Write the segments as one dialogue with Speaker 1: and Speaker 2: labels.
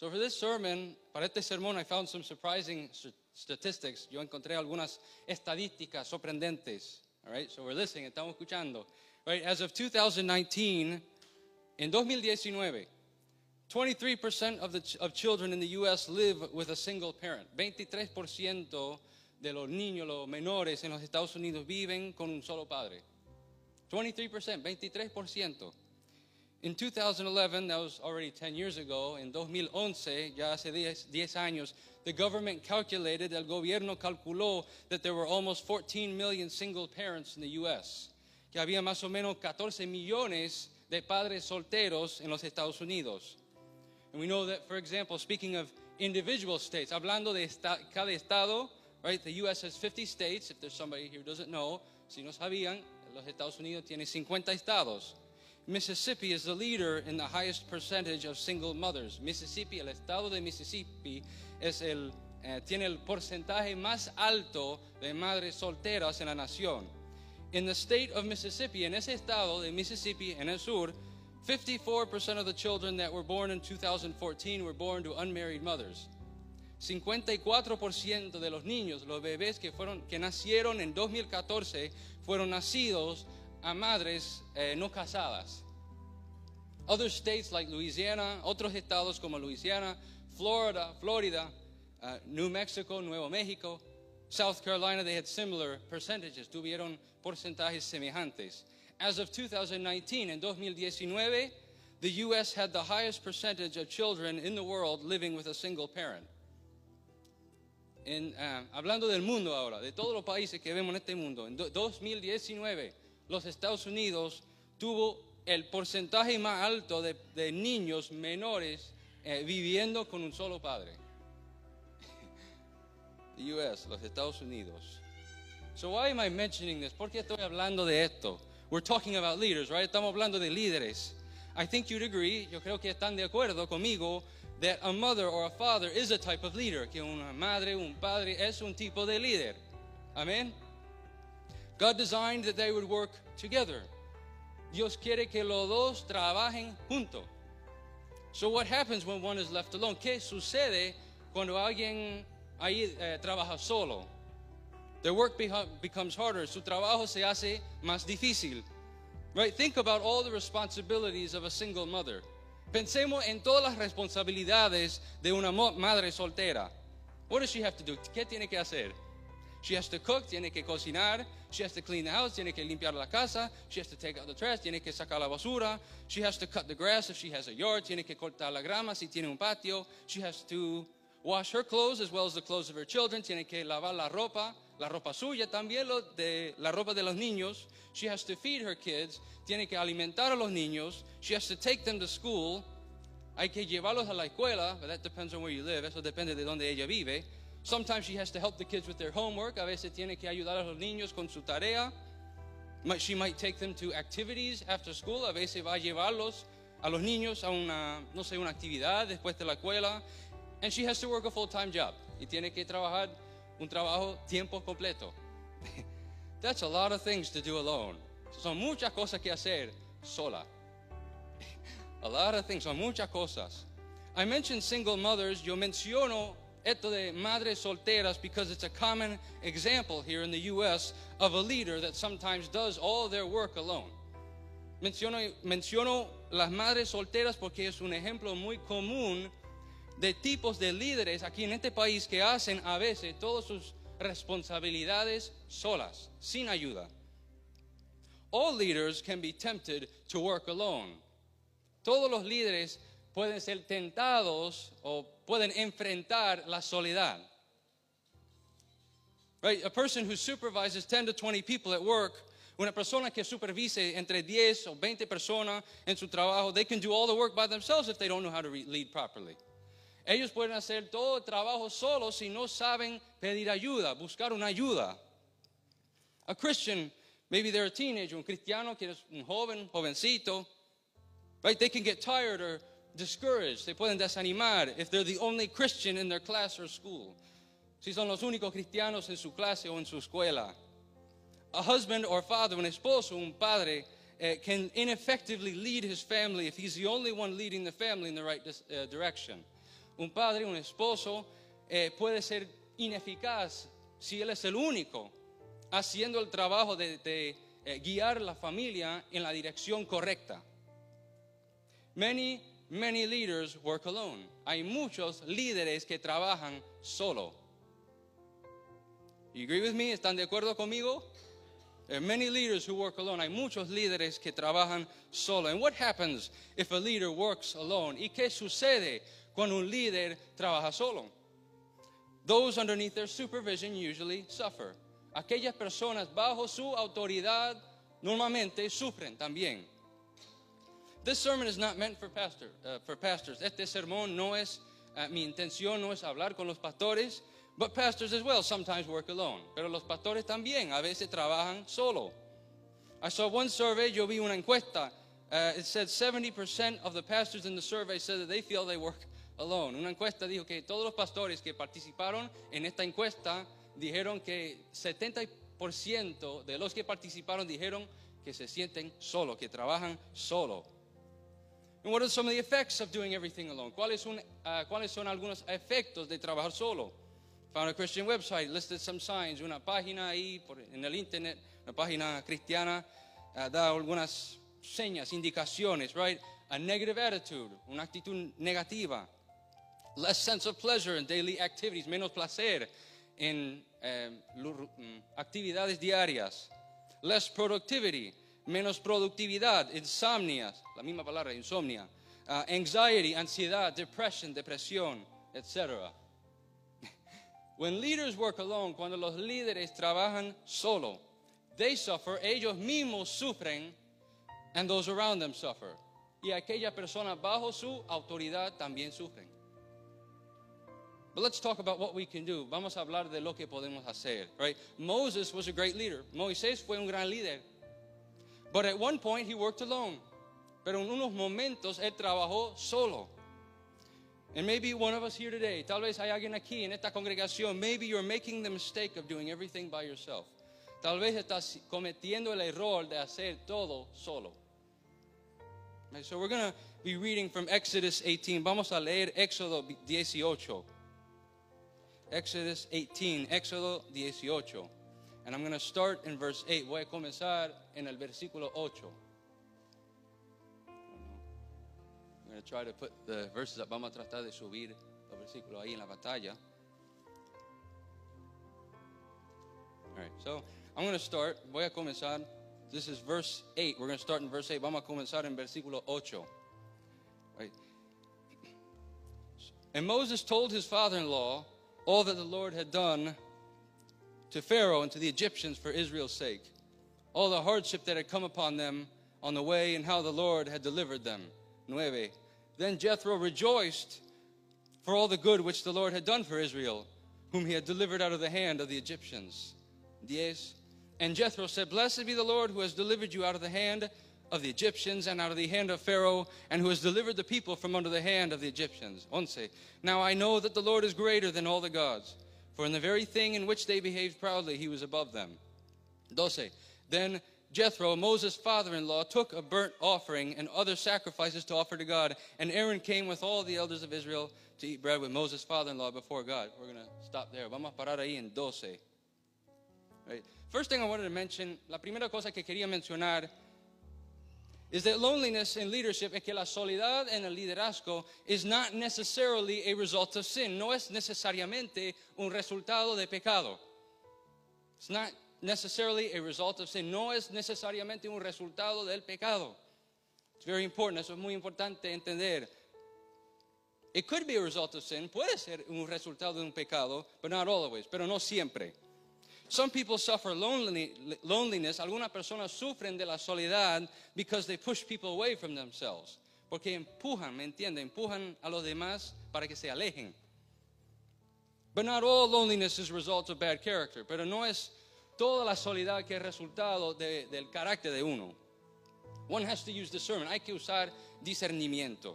Speaker 1: So for this sermon, para este sermón, I found some surprising statistics. Yo encontré algunas estadísticas sorprendentes. All right, so we're listening, estamos escuchando. Right, as of 2019, in 2019, 23% of, the of children in the U.S. live with a single parent. 23% de los niños, los menores en los Estados Unidos viven con un solo padre. 23%, 23%. In 2011, that was already 10 years ago, in 2011, ya hace 10, 10 años, the government calculated, el gobierno calculó that there were almost 14 million single parents in the U.S., que había más o menos 14 millones de padres solteros en los Estados Unidos. And we know that, for example, speaking of individual states, hablando de esta- cada estado, right, the U.S. has 50 states, if there's somebody here who doesn't know, si no sabían, los Estados Unidos tiene 50 estados. Mississippi is the leader in the highest percentage of single mothers. Mississippi, el estado de Mississippi, es el, eh, tiene el porcentaje más alto de madres solteras en la nación. In the state of Mississippi, en ese estado de Mississippi, en el sur, 54% of the children that were born in 2014 were born to unmarried mothers. 54% de los niños, los bebés que, fueron, que nacieron en 2014, fueron nacidos a madres eh, no casadas. Other states like Louisiana, otros estados como Louisiana, Florida, Florida, uh, New Mexico, Nuevo México, South Carolina, they had similar percentages, tuvieron porcentajes semejantes. As of 2019, en 2019, the U.S. had the highest percentage of children in the world living with a single parent. En, ah, hablando del mundo ahora, de todos los países que vemos en este mundo, en 2019 los Estados Unidos tuvo el porcentaje más alto de, niños menores eh, viviendo con un solo padre. The US, los Estados Unidos. So why am I mentioning this? ¿Por qué estoy hablando de esto? We're talking about leaders, right? Estamos hablando de líderes. I think you'd agree, yo creo que están de acuerdo conmigo, that a mother or a father is a type of leader, que una madre, un padre es un tipo de líder. Amen? God designed that they would work together. Dios quiere que los dos trabajen juntos. So what happens when one is left alone? ¿Qué sucede cuando alguien ahí eh, trabaja solo? Their work becomes harder. Su trabajo se hace más difícil. Right? Think about all the responsibilities of a single mother. Pensemos en todas las responsabilidades de una madre soltera. What does she have to do? ¿Qué tiene que hacer? She has to cook, tiene que cocinar, she has to clean the house, tiene que limpiar la casa, she has to take out the trash, tiene que sacar la basura, she has to cut the grass if she has a yard, tiene que cortar la grama si tiene un patio, she has to wash her clothes as well as the clothes of her children, tiene que lavar la ropa, la ropa suya, también lo de, la ropa de los niños, she has to feed her kids, tiene que alimentar a los niños, she has to take them to school, hay que llevarlos a la escuela, but that depends on where you live, eso depende de donde ella vive. Sometimes she has to help the kids with their homework, a veces tiene que ayudar a los niños con su tarea. She might take them to activities after school, a veces va a llevarlos a los niños a una, no sé, una actividad después de la escuela. And she has to work a full-time job. Y tiene que trabajar un trabajo tiempo completo. That's a lot of things to do alone. Son muchas cosas que hacer sola. A lot of things, son muchas cosas. I mentioned single mothers. Yo menciono esto de madres solteras because it's a common example here in the U.S. of a leader that sometimes does all their work alone. Menciono, menciono las madres solteras porque es un ejemplo muy común de tipos de líderes aquí en este país que hacen a veces todas sus responsabilidades solas, sin ayuda. All leaders can be tempted to work alone. Todos los líderes pueden ser tentados o pueden enfrentar la soledad. Right? A person who supervises 10 to 20 people at work, una persona que supervise entre 10 o 20 personas en su trabajo, they can do all the work by themselves if they don't know how to lead properly. Ellos pueden hacer todo el trabajo solos si no saben pedir ayuda, buscar una ayuda. A Christian, maybe they're a teenager, un cristiano que es un joven, jovencito, right? They can get tired or discouraged. Se pueden desanimar if they're the only Christian in their class or school. Si son los únicos cristianos en su clase o en su escuela. A husband or father, un esposo, un padre, eh, can ineffectively lead his family if he's the only one leading the family in the right uh, direction. un padre, un esposo, eh, puede ser ineficaz si él es el único haciendo el trabajo de, de guiar la familia en la dirección correcta. Many, many leaders work alone. Hay muchos líderes que trabajan solo. You agree with me? ¿Están de acuerdo conmigo? There are many leaders who work alone. Hay muchos líderes que trabajan solo. And what happens if a leader works alone? ¿Y qué sucede cuando un líder trabaja solo? Those underneath their supervision usually suffer. Aquellas personas bajo su autoridad normalmente sufren también. This sermon is not meant for, pastor, uh, for pastors. Este sermón no es, uh, mi intención no es hablar con los pastores, but pastors as well sometimes work alone. Pero los pastores también a veces trabajan solo. I saw one survey, yo vi una encuesta. Uh, it said 70% of the pastors in the survey said that they feel they work alone. Una encuesta dijo que todos los pastores que participaron en esta encuesta dijeron que 70% de los que participaron dijeron que se sienten solo, que trabajan solo. And what are some of the effects of doing everything alone? ¿Cuáles son, uh, ¿Cuáles son algunos efectos de trabajar solo? Found a Christian website, listed some signs. Una página ahí por, en el internet, una página cristiana, uh, da algunas señas, indicaciones, right? A negative attitude, una actitud negativa. Less sense of pleasure in daily activities, menos placer en eh, actividades diarias. Less productivity, menos productividad, insomnia, la misma palabra, insomnia, uh, anxiety, ansiedad, depression, depresión, etc. When leaders work alone, cuando los líderes trabajan solo, they suffer, ellos mismos sufren, and those around them suffer. Y aquella persona bajo su autoridad también sufren. But let's talk about what we can do. Vamos a hablar de lo que podemos hacer, right? Moses was a great leader. Moisés fue un gran líder. But at one point he worked alone. Pero en unos momentos él trabajó solo. And maybe one of us here today, tal vez hay alguien aquí en esta congregación, maybe you're making the mistake of doing everything by yourself. Tal vez estás cometiendo el error de hacer todo solo. So we're going to be reading from Exodus 18. Vamos a leer Éxodo 18. Exodus 18, Éxodo 18. And I'm going to start in verse 8. Voy a comenzar en el versículo 8. I'm going to try to put the verses up. Vamos a tratar de subir los versículos ahí en la batalla. All right, so I'm going to start. Voy a comenzar. This is verse 8. We're going to start in verse 8. Vamos a comenzar en versículo 8. Right. And Moses told his father in law all that the Lord had done to Pharaoh and to the Egyptians for Israel's sake, all the hardship that had come upon them on the way, and how the Lord had delivered them. Nueve. Then Jethro rejoiced for all the good which the Lord had done for Israel, whom he had delivered out of the hand of the Egyptians. Diez. And Jethro said, Blessed be the Lord who has delivered you out of the hand of the Egyptians and out of the hand of Pharaoh, and who has delivered the people from under the hand of the Egyptians. Once. Now I know that the Lord is greater than all the gods, for in the very thing in which they behaved proudly, he was above them. Doce. Then Jethro, Moses' father in law, took a burnt offering and other sacrifices to offer to God. And Aaron came with all the elders of Israel to eat bread with Moses' father in law before God. We're going to stop there. Vamos a parar ahí en 12. Right. First thing I wanted to mention, la primera cosa que quería mencionar is that loneliness in leadership, es que la soledad en el liderazgo is not necessarily a result of sin. No es necesariamente un resultado de pecado. It's not necessarily a result of sin. No es necesariamente un resultado del pecado. It's very important. Eso es muy importante entender. It could be a result of sin. Puede ser un resultado de un pecado, but not always. Pero no siempre. Some people suffer loneliness. Algunas personas sufren de la soledad because they push people away from themselves. Porque empujan, ¿me entiende? Empujan a los demás para que se alejen. But not all loneliness is result of bad character. Pero no es toda la soledad que es resultado de, del carácter de uno. One has to use discernment. Hay que usar discernimiento.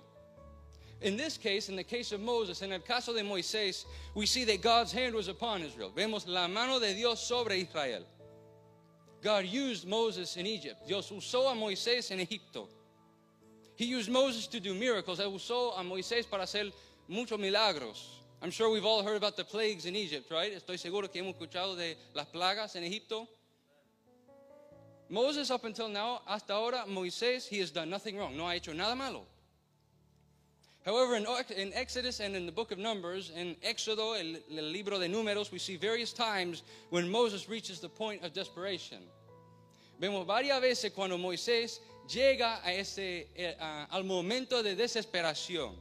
Speaker 1: In this case, in the case of Moses, en el caso de Moisés, we see that God's hand was upon Israel. Vemos la mano de Dios sobre Israel. God used Moses in Egypt. Dios usó a Moisés en Egipto. He used Moses to do miracles. Él usó a Moisés para hacer muchos milagros. I'm sure we've all heard about the plagues in Egypt, right? Estoy seguro que hemos escuchado de las plagas en Egipto. Moses, up until now, hasta ahora, Moisés, he has done nothing wrong. No ha hecho nada malo. However, in, in Exodus and in the book of Numbers, in Éxodo, el, el libro de números, we see various times when Moses reaches the point of desperation. Vemos varias veces cuando Moisés llega a ese, a- al momento de desesperación.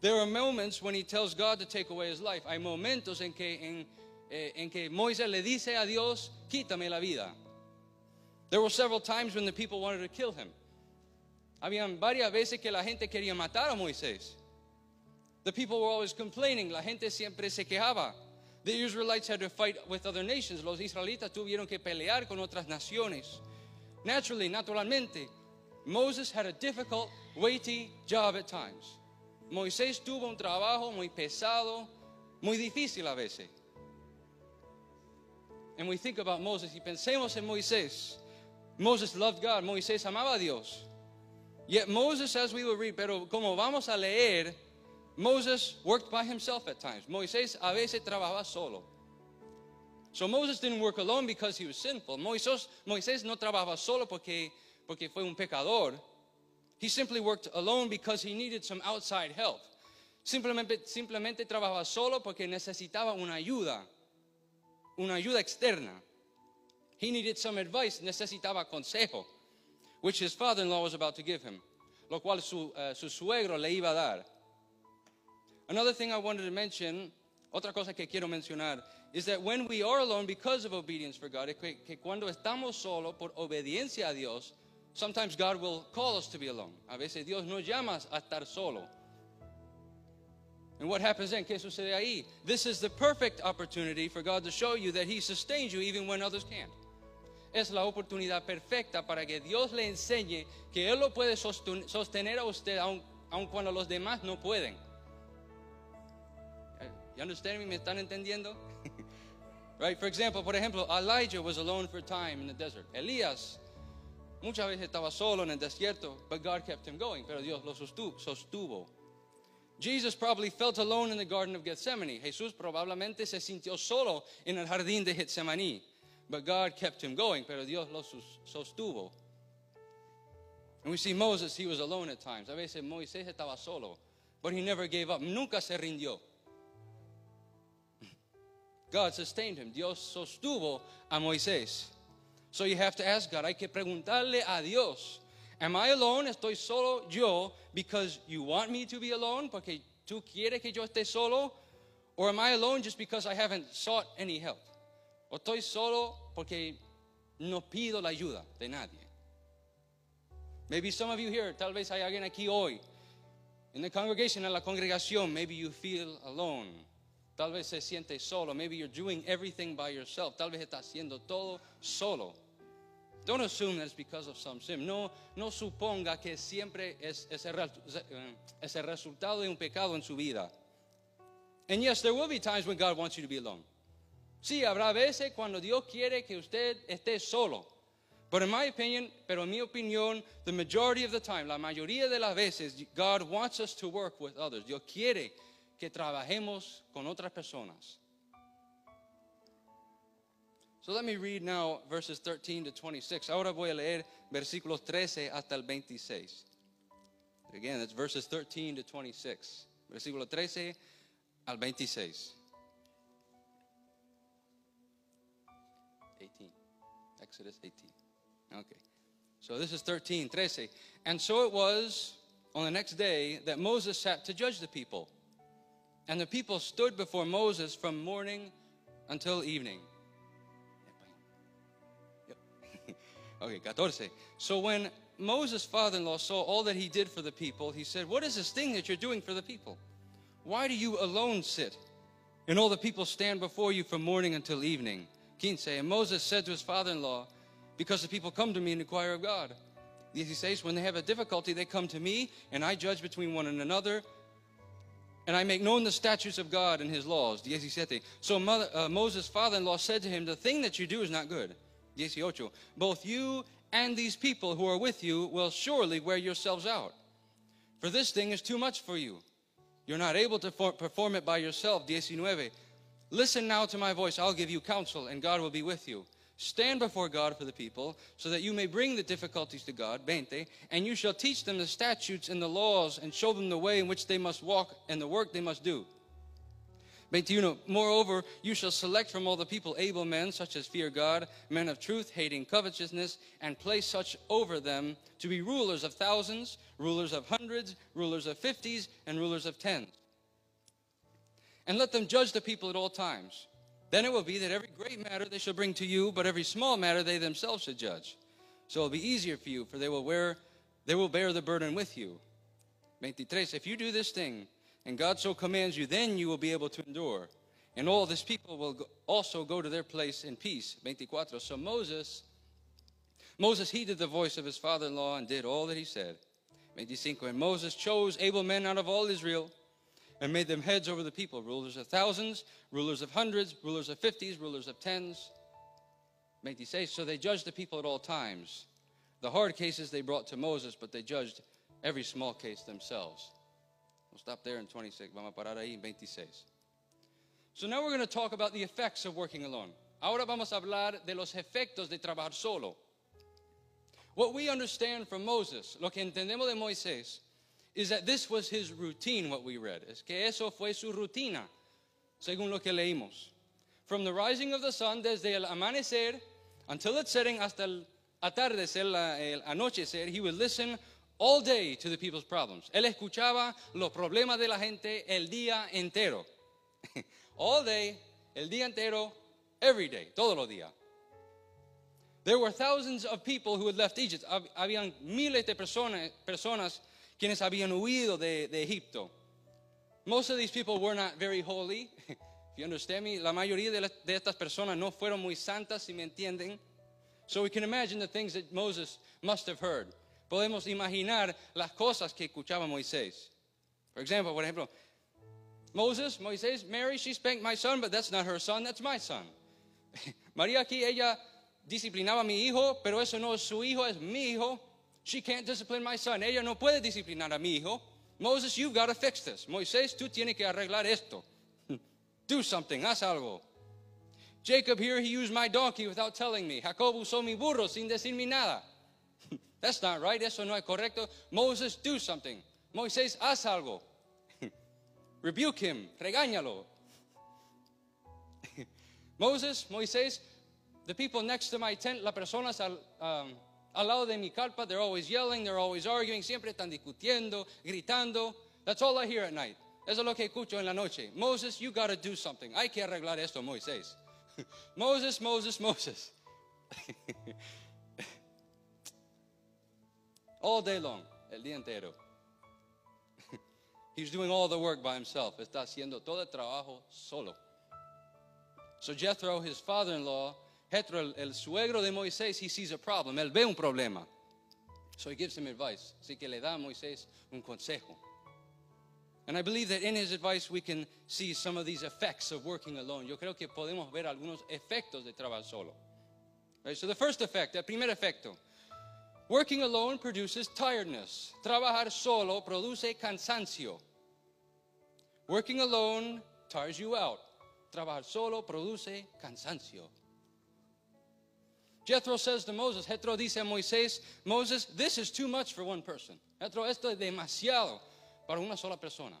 Speaker 1: There are moments when he tells God to take away his life. Hay momentos en que, en, eh, en que Moisés le dice a Dios, quítame la vida. There were several times when the people wanted to kill him. Habían varias veces que la gente quería matar a Moisés. The people were always complaining. La gente siempre se quejaba. The Israelites had to fight with other nations. Los israelitas tuvieron que pelear con otras naciones. Naturally, naturalmente, Moses had a difficult, weighty job at times. Moisés tuvo un trabajo muy pesado, muy difícil a veces. And we think about Moses y pensemos en Moisés. Moses loved God. Moisés amaba a Dios. Yet Moses, as we will read, pero como vamos a leer, Moses worked by himself at times. Moisés a veces trabajaba solo. So Moses didn't work alone because he was sinful. Moisés, Moisés no trabajaba solo porque, porque fue un pecador. He simply worked alone because he needed some outside help. Simplemente, simplemente trabajaba solo porque necesitaba una ayuda, una ayuda externa. He needed some advice, necesitaba consejo, which his father-in-law was about to give him, lo cual su, eh, su suegro le iba a dar. Another thing I wanted to mention, otra cosa que quiero mencionar, is that when we are alone because of obedience for God, que, que cuando estamos solo por obediencia a Dios, sometimes God will call us to be alone. A veces Dios nos llama a estar solo. And what happens then? ¿Qué sucede ahí? This is the perfect opportunity for God to show you that He sustains you even when others can't. Es la oportunidad perfecta para que Dios le enseñe que Él lo puede sostener a usted aun, aun cuando los demás no pueden. You understand me? ¿Me están entendiendo? right? For example, por ejemplo, Elijah was alone for a time in the desert. Elías muchas veces estaba solo en el desierto, but God kept him going. Pero Dios lo sostu- sostuvo. Jesus probably felt alone in the Garden of Gethsemane. Jesús probablemente se sintió solo en el jardín de Getsemaní. But God kept him going, pero Dios lo sostuvo. And we see Moses, he was alone at times. A veces Moisés estaba solo, but he never gave up. Nunca se rindió. God sustained him. Dios sostuvo a Moisés. So you have to ask God, hay que preguntarle a Dios, am I alone? ¿Estoy solo yo because you want me to be alone? Porque tú quieres que yo esté solo? Or am I alone just because I haven't sought any help? ¿O estoy solo porque no pido la ayuda de nadie? Maybe some of you here, tal vez hay alguien aquí hoy, in the congregation, en la congregación, maybe you feel alone. Tal vez se siente solo. Maybe you're doing everything by yourself. Tal vez está haciendo todo solo. Don't assume that it's because of some sin. No, no suponga que siempre es, el, es el resultado de un pecado en su vida. And yes, there will be times when God wants you to be alone. Sí, habrá veces cuando Dios quiere que usted esté solo. But in my opinion, pero en mi opinión, the majority of the time, la mayoría de las veces, God wants us to work with others. Dios quiere que trabajemos con otras personas. So let me read now verses 13 to 26. Ahora voy a leer versículos 13 hasta el 26. Again, that's verses 13 to 26. Versículo 13 al 26. 18. Exodus 18. Okay. So this is 13, 13. And so it was on the next day that Moses sat to judge the people. And the people stood before Moses from morning until evening. Okay, 14. So when Moses' father in law saw all that he did for the people, he said, What is this thing that you're doing for the people? Why do you alone sit? And all the people stand before you from morning until evening. 15. And Moses said to his father in law, Because the people come to me and inquire of God. 16. When they have a difficulty, they come to me, and I judge between one and another, and I make known the statutes of God and his laws. 17. So mother, uh, Moses' father in law said to him, The thing that you do is not good. 18. Both you and these people who are with you will surely wear yourselves out. For this thing is too much for you. You're not able to for- perform it by yourself. 19. Listen now to my voice. I'll give you counsel, and God will be with you. Stand before God for the people, so that you may bring the difficulties to God, 20, and you shall teach them the statutes and the laws, and show them the way in which they must walk and the work they must do. 21. Moreover, you shall select from all the people able men, such as fear God, men of truth, hating covetousness, and place such over them to be rulers of thousands, rulers of hundreds, rulers of fifties, and rulers of tens. And let them judge the people at all times. Then it will be that every great matter they shall bring to you, but every small matter they themselves shall judge. So it will be easier for you, for they will wear, they will bear the burden with you. 23. If you do this thing, and God so commands you, then you will be able to endure. And all this people will also go to their place in peace. 24. So Moses, Moses heeded the voice of his father-in-law and did all that he said. 25. And Moses chose able men out of all Israel and made them heads over the people, rulers of thousands, rulers of hundreds, rulers of fifties, rulers of tens. 26. So they judged the people at all times. The hard cases they brought to Moses, but they judged every small case themselves. We'll stop there in 26. Vamos a parar ahí en 26. So now we're going to talk about the effects of working alone. Ahora vamos a hablar de los efectos de trabajar solo. What we understand from Moses, lo que entendemos de Moisés, is that this was his routine, what we read. Es que eso fue su rutina, según lo que leímos. From the rising of the sun, desde el amanecer until its setting, hasta el atardecer, el anochecer, he would listen all day to the people's problems. Él escuchaba los problemas de la gente el día entero. all day, el día entero, every day, todos los días. There were thousands of people who had left Egypt. Habían miles de personas, personas quienes habían huido de, Egipto. Most of these people were not very holy. If you understand me, la mayoría de estas personas no fueron muy santas, si me entienden. So we can imagine the things that Moses must have heard. Podemos imaginar las cosas que escuchaba Moisés. For example, por ejemplo, Moses, Moisés, Mary, she spanked my son, but that's not her son, that's my son. María aquí, ella disciplinaba a mi hijo, pero eso no es su hijo, es mi hijo. She can't discipline my son. Ella no puede disciplinar a mi hijo. Moses, you've got to fix this. Moisés, tú tienes que arreglar esto. Do something, haz algo. Jacob here, he used my donkey without telling me. Jacob usó mi burro sin decirme nada. That's not right. Eso no es correcto. Moses, do something. Moisés, haz algo. Rebuke him. Regáñalo. Moses, Moisés, the people next to my tent, las personas al, um, al lado de mi carpa, they're always yelling, they're always arguing, siempre están discutiendo, gritando. That's all I hear at night. Eso es lo que escucho en la noche. Moses, you got to do something. Hay que arreglar esto, Moisés. Moses, Moses, Moses. all day long, el día entero. He's doing all the work by himself. Está haciendo todo el trabajo solo. So Jethro, his father-in-law, Jethro, el, el suegro de Moisés, he sees a problem. Él ve un problema. So he gives him advice. Así que le da a Moisés un consejo. And I believe that in his advice we can see some of these effects of working alone. Yo creo que podemos ver algunos efectos de trabajar solo. Right? So the first effect, el primer efecto, Working alone produces tiredness. Trabajar solo produce cansancio. Working alone tires you out. Trabajar solo produce cansancio. Jethro says to Moses, Jethro dice a Moisés, Moses, this is too much for one person. Jethro, esto es demasiado para una sola persona.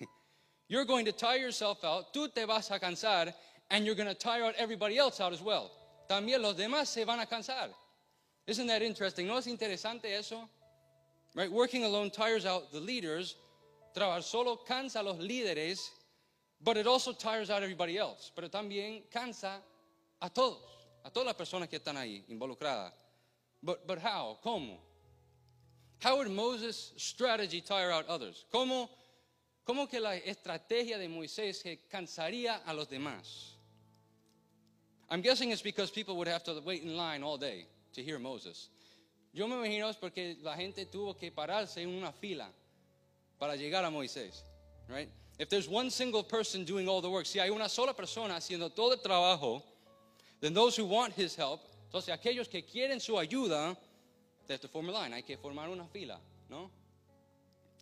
Speaker 1: you're going to tire yourself out, tú te vas a cansar, and you're going to tire out everybody else out as well. También los demás se van a cansar. Isn't that interesting? ¿No es interesante eso? Right? Working alone tires out the leaders. Trabajar solo cansa a los líderes, but it also tires out everybody else. Pero también cansa a todos, a todas las personas que están ahí involucradas. But, but how? ¿Cómo? How would Moses' strategy tire out others? ¿Cómo, cómo que la estrategia de Moisés que cansaría a los demás? I'm guessing it's because people would have to wait in line all day to hear Moses. Yo me imagino es porque la gente tuvo que pararse en una fila para llegar a Moisés, right? If there's one single person doing all the work, si hay una sola persona haciendo todo el trabajo, then those who want his help, entonces aquellos que quieren su ayuda, they have to form a line, hay que formar una fila, ¿no?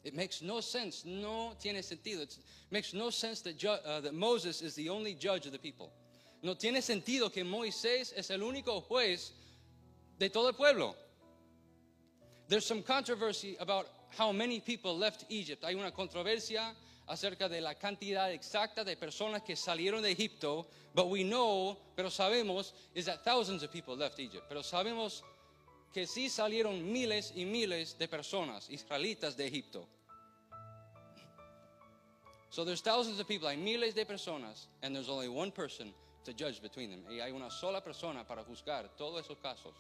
Speaker 1: It makes no sense. No tiene sentido. It makes no sense that, ju- uh, that Moses is the only judge of the people. No tiene sentido que Moisés es el único juez de todo el pueblo. There's some controversy about how many people left Egypt. Hay una controversia acerca de la cantidad exacta de personas que salieron de Egipto, but we know, pero sabemos, is that thousands of people left Egypt. Pero sabemos que sí salieron miles y miles de personas israelitas de Egipto. So there's thousands of people, hay miles de personas, and there's only one person to judge between them. Y hay una sola persona para juzgar todos esos casos.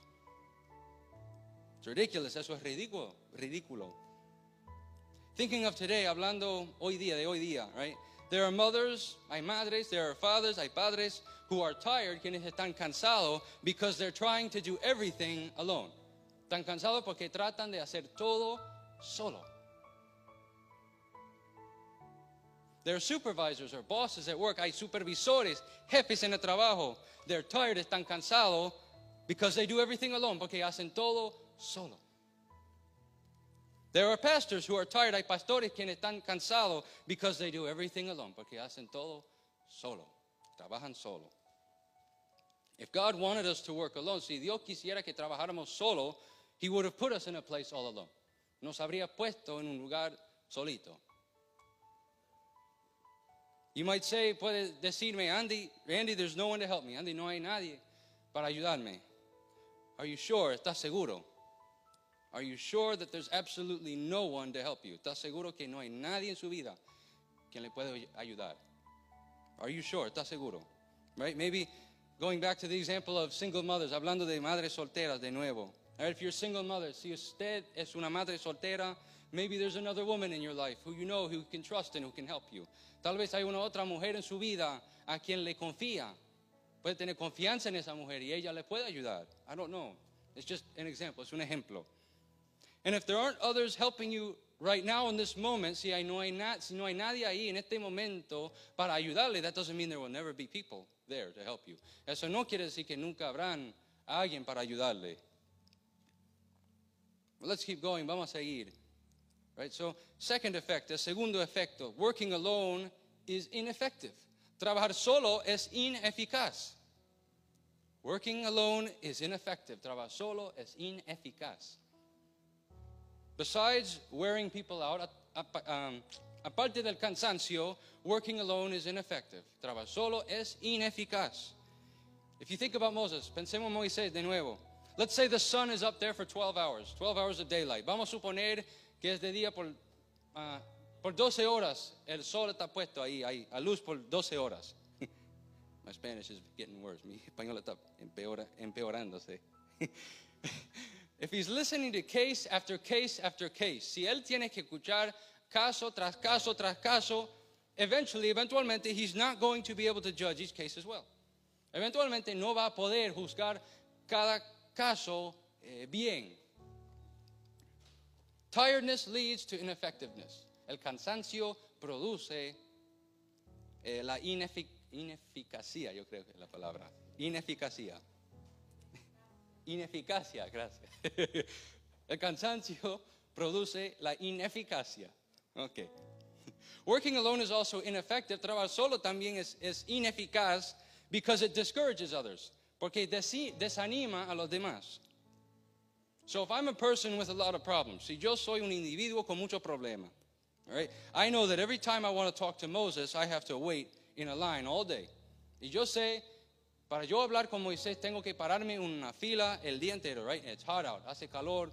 Speaker 1: It's ridiculous, eso es ridículo, ridículo. Thinking of today, hablando hoy día, de hoy día, right? There are mothers, hay madres, there are fathers, hay padres who are tired, quienes están cansados because they're trying to do everything alone. Están cansados porque tratan de hacer todo solo. There are supervisors or bosses at work. Hay supervisores, jefes en el trabajo. They're tired, están cansados because they do everything alone, porque hacen todo solo. There are pastors who are tired. Hay pastores quienes están cansados because they do everything alone, porque hacen todo solo. Trabajan solo. If God wanted us to work alone, si Dios quisiera que trabajáramos solo, He would have put us in a place all alone. Nos habría puesto en un lugar solito. You might say, puede decirme, Andy, Andy, there's no one to help me. Andy, no hay nadie para ayudarme. Are you sure? ¿Estás seguro? Are you sure that there's absolutely no one to help you? ¿Estás seguro que no hay nadie en su vida quien le puede ayudar? Are you sure? ¿Estás seguro? Right? Maybe going back to the example of single mothers, hablando de madres solteras de nuevo. Right? If you're a single mother, si usted es una madre soltera, maybe there's another woman in your life who you know who can trust and who can help you. Tal vez hay una otra mujer en su vida a quien le confía. Puede tener confianza en esa mujer y ella le puede ayudar. I don't know. It's just an example. Es un ejemplo. And if there aren't others helping you right now in this moment, si, hay, no, hay na, si no hay nadie ahí en este momento para ayudarle, that doesn't mean there will never be people there to help you. Eso no quiere decir que nunca habrán alguien para ayudarle. Well, let's keep going. Vamos a seguir. Right? So, second effect, el segundo efecto, working alone is ineffective. Trabajar solo es ineficaz. Working alone is ineffective. Trabajar solo es ineficaz. Besides wearing people out, um, aparte del cansancio, working alone is ineffective. Trabajar solo es ineficaz. If you think about Moses, pensemos Moisés de nuevo. Let's say the sun is up there for 12 hours, 12 hours of daylight. Vamos a suponer que es de día por, uh, por 12 horas. El sol está puesto ahí, ahí, a luz por 12 horas. My Spanish is getting worse. Mi español está empeora, empeorándose. If he's listening to case after case after case, si él tiene que escuchar caso tras caso tras caso, eventually, eventualmente, he's not going to be able to judge each case as well. Eventualmente no va a poder juzgar cada caso eh, bien. Tiredness leads to ineffectiveness. El cansancio produce eh, la inefic ineficacia, yo creo que es la palabra. Ineficacia. Ineficacia, gracias. El cansancio produce la ineficacia. Okay. Working alone is also ineffective. Trabajar solo también es, es ineficaz because it discourages others. Porque desanima a los demás. So if I'm a person with a lot of problems, si yo soy un individuo con mucho problema, right? I know that every time I want to talk to Moses, I have to wait in a line all day. Y yo sé, para yo hablar con Moisés, tengo que pararme en una fila el día entero, right? It's hot out, hace calor,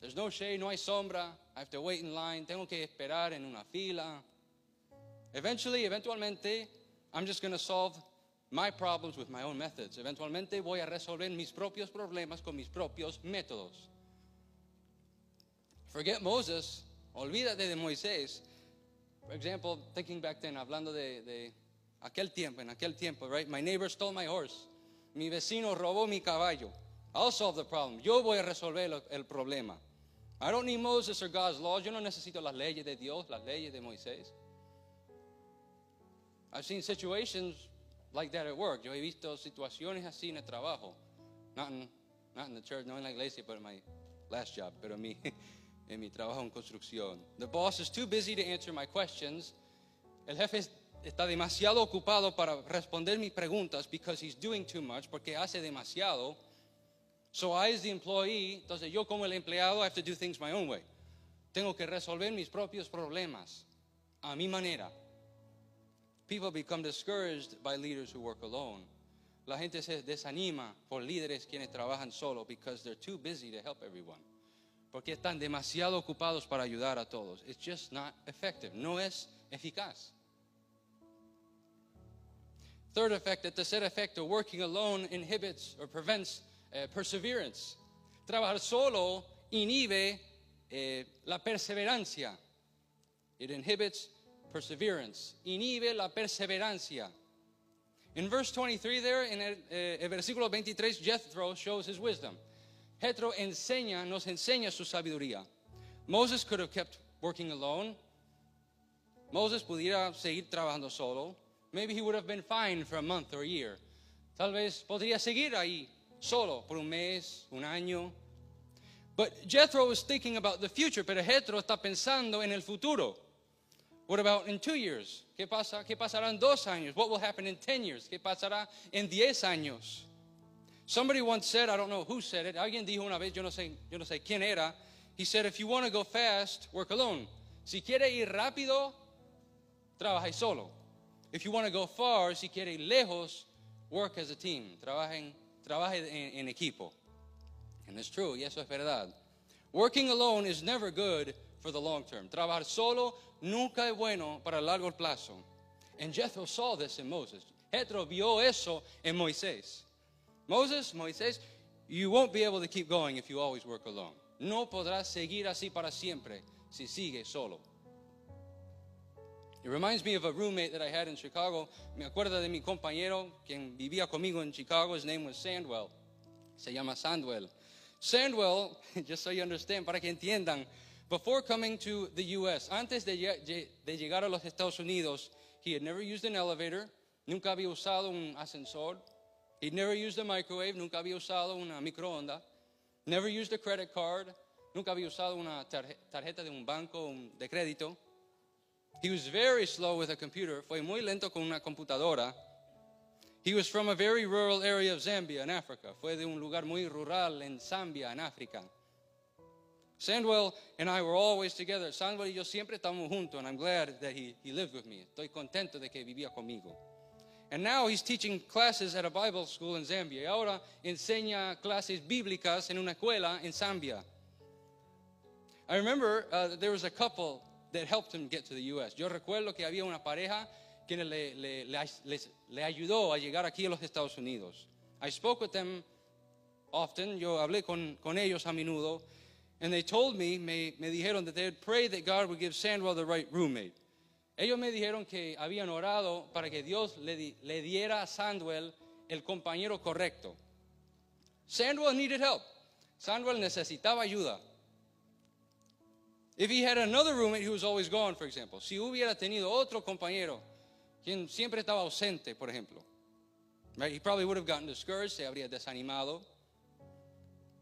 Speaker 1: there's no shade, no hay sombra, I have to wait in line, tengo que esperar en una fila. Eventually, eventualmente, I'm just going to solve my problems with my own methods. Eventualmente voy a resolver mis propios problemas con mis propios métodos. Forget Moses, olvídate de Moisés. For example, thinking back then, hablando de, de aquel tiempo, en aquel tiempo, right? My neighbor stole my horse. Mi vecino robó mi caballo. I'll solve the problem. Yo voy a resolver el problema. I don't need Moses or God's laws. Yo no necesito las leyes de Dios, las leyes de Moisés. I've seen situations like that at work. Yo he visto situaciones así en el trabajo. Not in, not in the church, no en la iglesia, but in my last job. Pero en mi, en mi trabajo en construcción. The boss is too busy to answer my questions. El jefe está demasiado ocupado para responder mis preguntas because he's doing too much, porque hace demasiado. So I as the employee, entonces yo como el empleado I have to do things my own way. Tengo que resolver mis propios problemas a mi manera. People become discouraged by leaders who work alone. La gente se desanima por líderes quienes trabajan solo because they're too busy to help everyone. Porque están demasiado ocupados para ayudar a todos. It's just not effective. No es eficaz. Third effect, that the said effect of working alone inhibits or prevents eh, perseverance. Trabajar solo inhibe eh, la perseverancia. It inhibits perseverance. Inhibe la perseverancia. In verse 23 there, in el, eh, el versículo 23, Jethro shows his wisdom. Jethro enseña, nos enseña su sabiduría. Moses could have kept working alone. Moses pudiera seguir trabajando solo. Maybe he would have been fine for a month or a year. Tal vez podría seguir ahí solo por un mes, un año. But Jethro was thinking about the future, pero Jethro está pensando en el futuro. What about in two years? ¿Qué, pasa? ¿Qué pasará en dos años? What will happen in 10 years? ¿Qué pasará en diez años? Somebody once said, I don't know who said it, alguien dijo una vez, yo no sé, yo no sé quién era, he said, if you want to go fast, work alone. Si quiere ir rápido, trabaje solo. If you want to go far, si quiere lejos, work as a team. Trabajen, trabaje en, en equipo. And it's true, y eso es verdad. Working alone is never good for the long term. Trabajar solo nunca es bueno para el largo plazo. And Jethro saw this in Moses. Jethro vio eso en Moisés. Moses, Moisés, you won't be able to keep going if you always work alone. No podrás seguir así para siempre si sigues solo. It reminds me of a roommate that I had in Chicago. Me acuerda de mi compañero quien vivía conmigo en Chicago. His name was Sandwell. Se llama Sandwell. Sandwell, just so you understand, para que entiendan, before coming to the U.S., antes de, de llegar a los Estados Unidos, he had never used an elevator, nunca había usado un ascensor, he'd never used a microwave, nunca había usado una microonda, never used a credit card, nunca había usado una tarje- tarjeta de un banco de crédito. He was very slow with a computer, fue muy lento con una computadora. He was from a very rural area of Zambia in Africa. Fue de un lugar muy rural en Zambia, en África. Sandwell and I were always together. Sandwell y yo siempre estamos juntos, and I'm glad that he, he lived with me. Estoy contento de que vivía conmigo. And now he's teaching classes at a Bible school in Zambia. Y ahora enseña clases bíblicas en una escuela en Zambia. I remember uh, there was a couple that helped him get to the U.S. Yo recuerdo que había una pareja que le, le, le, le ayudó a llegar aquí a los Estados Unidos. I spoke with them often. Yo hablé con, con ellos a menudo. And they told me, me, me dijeron that they had prayed that God would give Sandwell the right roommate. Ellos me dijeron que habían orado para que Dios le, le diera a Sandwell el compañero correcto. Sandwell needed help. Sandwell necesitaba ayuda. If he had another roommate who was always gone, for example, si hubiera tenido otro compañero quien siempre estaba ausente, por ejemplo, right, he probably would have gotten discouraged, se habría desanimado.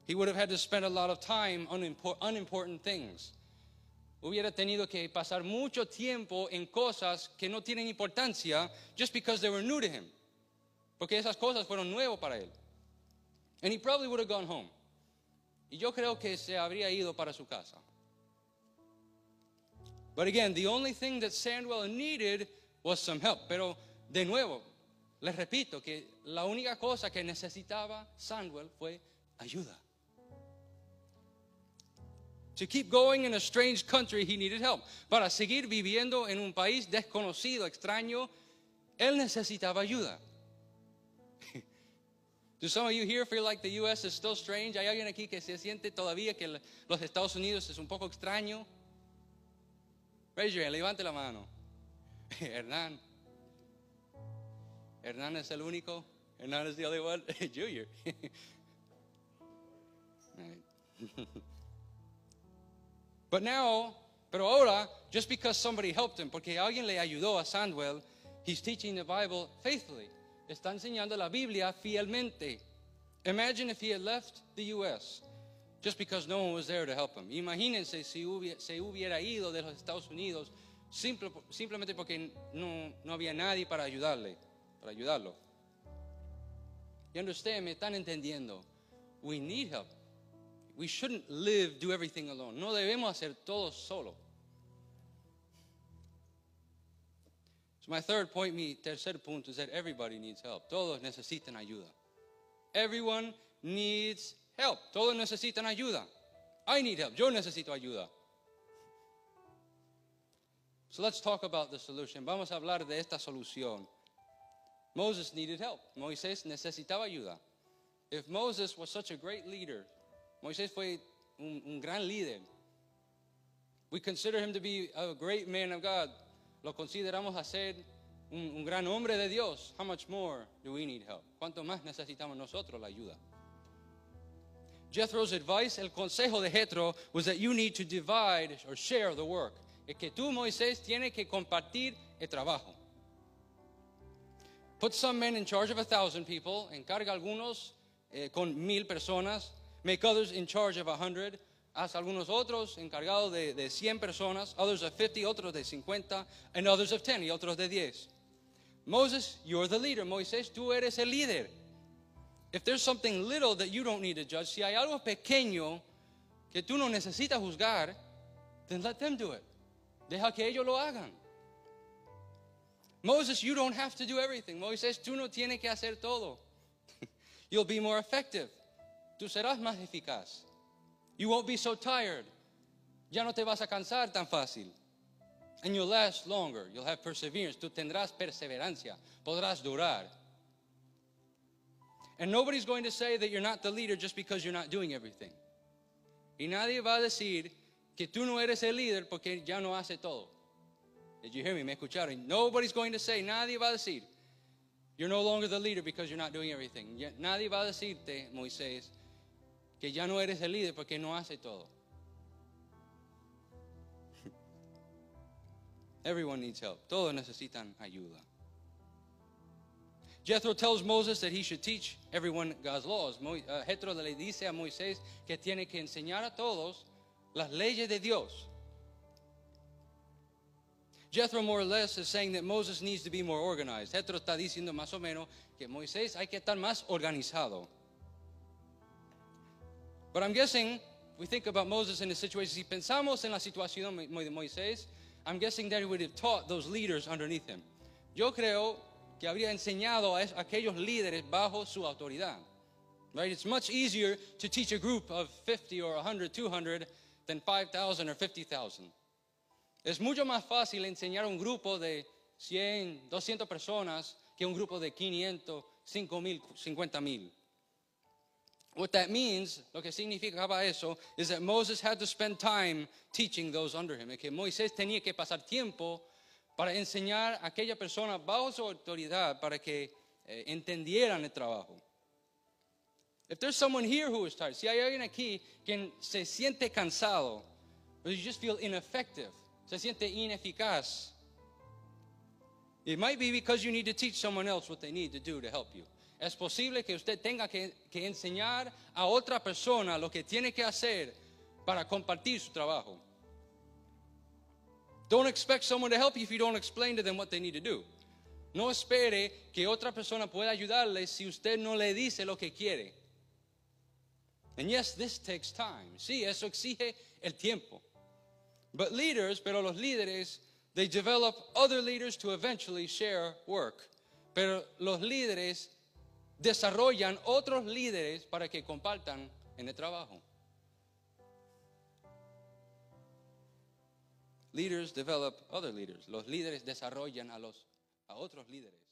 Speaker 1: He would have had to spend a lot of time on impor- unimportant things. Hubiera tenido que pasar mucho tiempo en cosas que no tienen importancia just because they were new to him. Porque esas cosas fueron nuevas para él. And he probably would have gone home. Y yo creo que se habría ido para su casa. But again, the only thing that Sandwell needed was some help. Pero de nuevo, les repito que la única cosa que necesitaba Sandwell fue ayuda. To keep going in a strange country, he needed help. Para seguir viviendo en un país desconocido, extraño, él necesitaba ayuda. Do some of you here feel like the U.S. is still strange? ¿Hay alguien aquí que se siente todavía que los Estados Unidos es un poco extraño? Raise your hand, levante la mano. Hernán. Hernán es el único. Hernán the only one. Junior. But now, pero ahora, just because somebody helped him, porque alguien le ayudó a Sandwell, he's teaching the Bible faithfully. Está enseñando la Biblia fielmente. Imagine if he had left the U.S. just because no one was there to help him. Imagínense si hubiera, ido de los Estados Unidos simple- simplemente porque no, no había nadie para ayudarle, para ayudarlo. You understand? Me están entendiendo. We need help. We shouldn't live, do everything alone. No debemos hacer todo solo. So my third point, mi tercer punto, is that everybody needs help. Todos necesitan ayuda. Everyone needs help. Todos necesitan ayuda. I need help. Yo necesito ayuda. So let's talk about the solution. Vamos a hablar de esta solución. Moses needed help. Moisés necesitaba ayuda. If Moses was such a great leader, Moisés fue un, gran líder. We consider him to be a great man of God. Lo consideramos a ser un gran hombre de Dios. How much more do we need help? ¿Cuánto más necesitamos nosotros la ayuda? Jethro's advice, el consejo de Jethro, was that you need to divide or share the work. Es que tú, Moisés, tienes que compartir el trabajo. Put some men in charge of a thousand people, encarga algunos eh, con mil personas, make others in charge of a hundred, haz algunos otros encargados de, de 100 personas, others of 50, otros de 50, and others of 10 y otros de 10. Moses, you're the leader. Moisés, tú eres el líder. If there's something little that you don't need to judge, si hay algo pequeño que tú no necesitas juzgar, then let them do it. Deja que ellos lo hagan. Moses, you don't have to do everything. Moisés, tú no tienes que hacer todo. You'll be more effective. Tú serás más eficaz. You won't be so tired. Ya no te vas a cansar tan fácil. And you'll last longer. You'll have perseverance. Tú tendrás perseverancia. Podrás durar. And nobody's going to say that you're not the leader just because you're not doing everything. Y nadie va a decir que tú no eres el líder porque ya no hace todo. Did you hear me? Me escucharon. Nobody's going to say, nadie va a decir, you're no longer the leader because you're not doing everything. Nadie va a decirte, Moisés, que ya no eres el líder porque no hace todo. Everyone needs help. Todos necesitan ayuda. Jethro tells Moses that he should teach everyone God's laws. Uh, Jethro le dice a Moisés que tiene que enseñar a todos las leyes de Dios. Jethro more or less is saying that Moses needs to be more organized. Jethro está diciendo más o menos que Moisés hay que estar más organizado. But I'm guessing, we think about Moses in the situation, si pensamos en la situación de Moisés, I'm guessing that he would have taught those leaders underneath him. Yo creo que habría enseñado a aquellos líderes bajo su autoridad. Right? It's much easier to teach a group of 50 or 100, 200 than 5,000 or 50,000. Es mucho más fácil enseñar a un grupo de 100, 200 personas que un grupo de 500, 5,000, 50,000. What that means, lo que significaba eso, is that Moses had to spend time teaching those under him. Es que Moisés tenía que pasar tiempo para enseñar a aquella persona bajo su autoridad para que eh, entendieran el trabajo. If there's someone here who is tired, si hay alguien aquí que se siente cansado, or you just feel ineffective, se siente ineficaz, it might be because you need to teach someone else what they need to do to help you. Es posible que usted tenga que enseñar a otra persona lo que tiene que hacer para compartir su trabajo. Don't expect someone to help you if you don't explain to them what they need to do. No espere que otra persona pueda ayudarle si usted no le dice lo que quiere. And yes, this takes time. Sí, eso exige el tiempo. But leaders, pero los líderes, they develop other leaders to eventually share work. Pero los líderes desarrollan otros líderes para que compartan en el trabajo. Leaders develop other leaders. Los líderes desarrollan a los a otros líderes.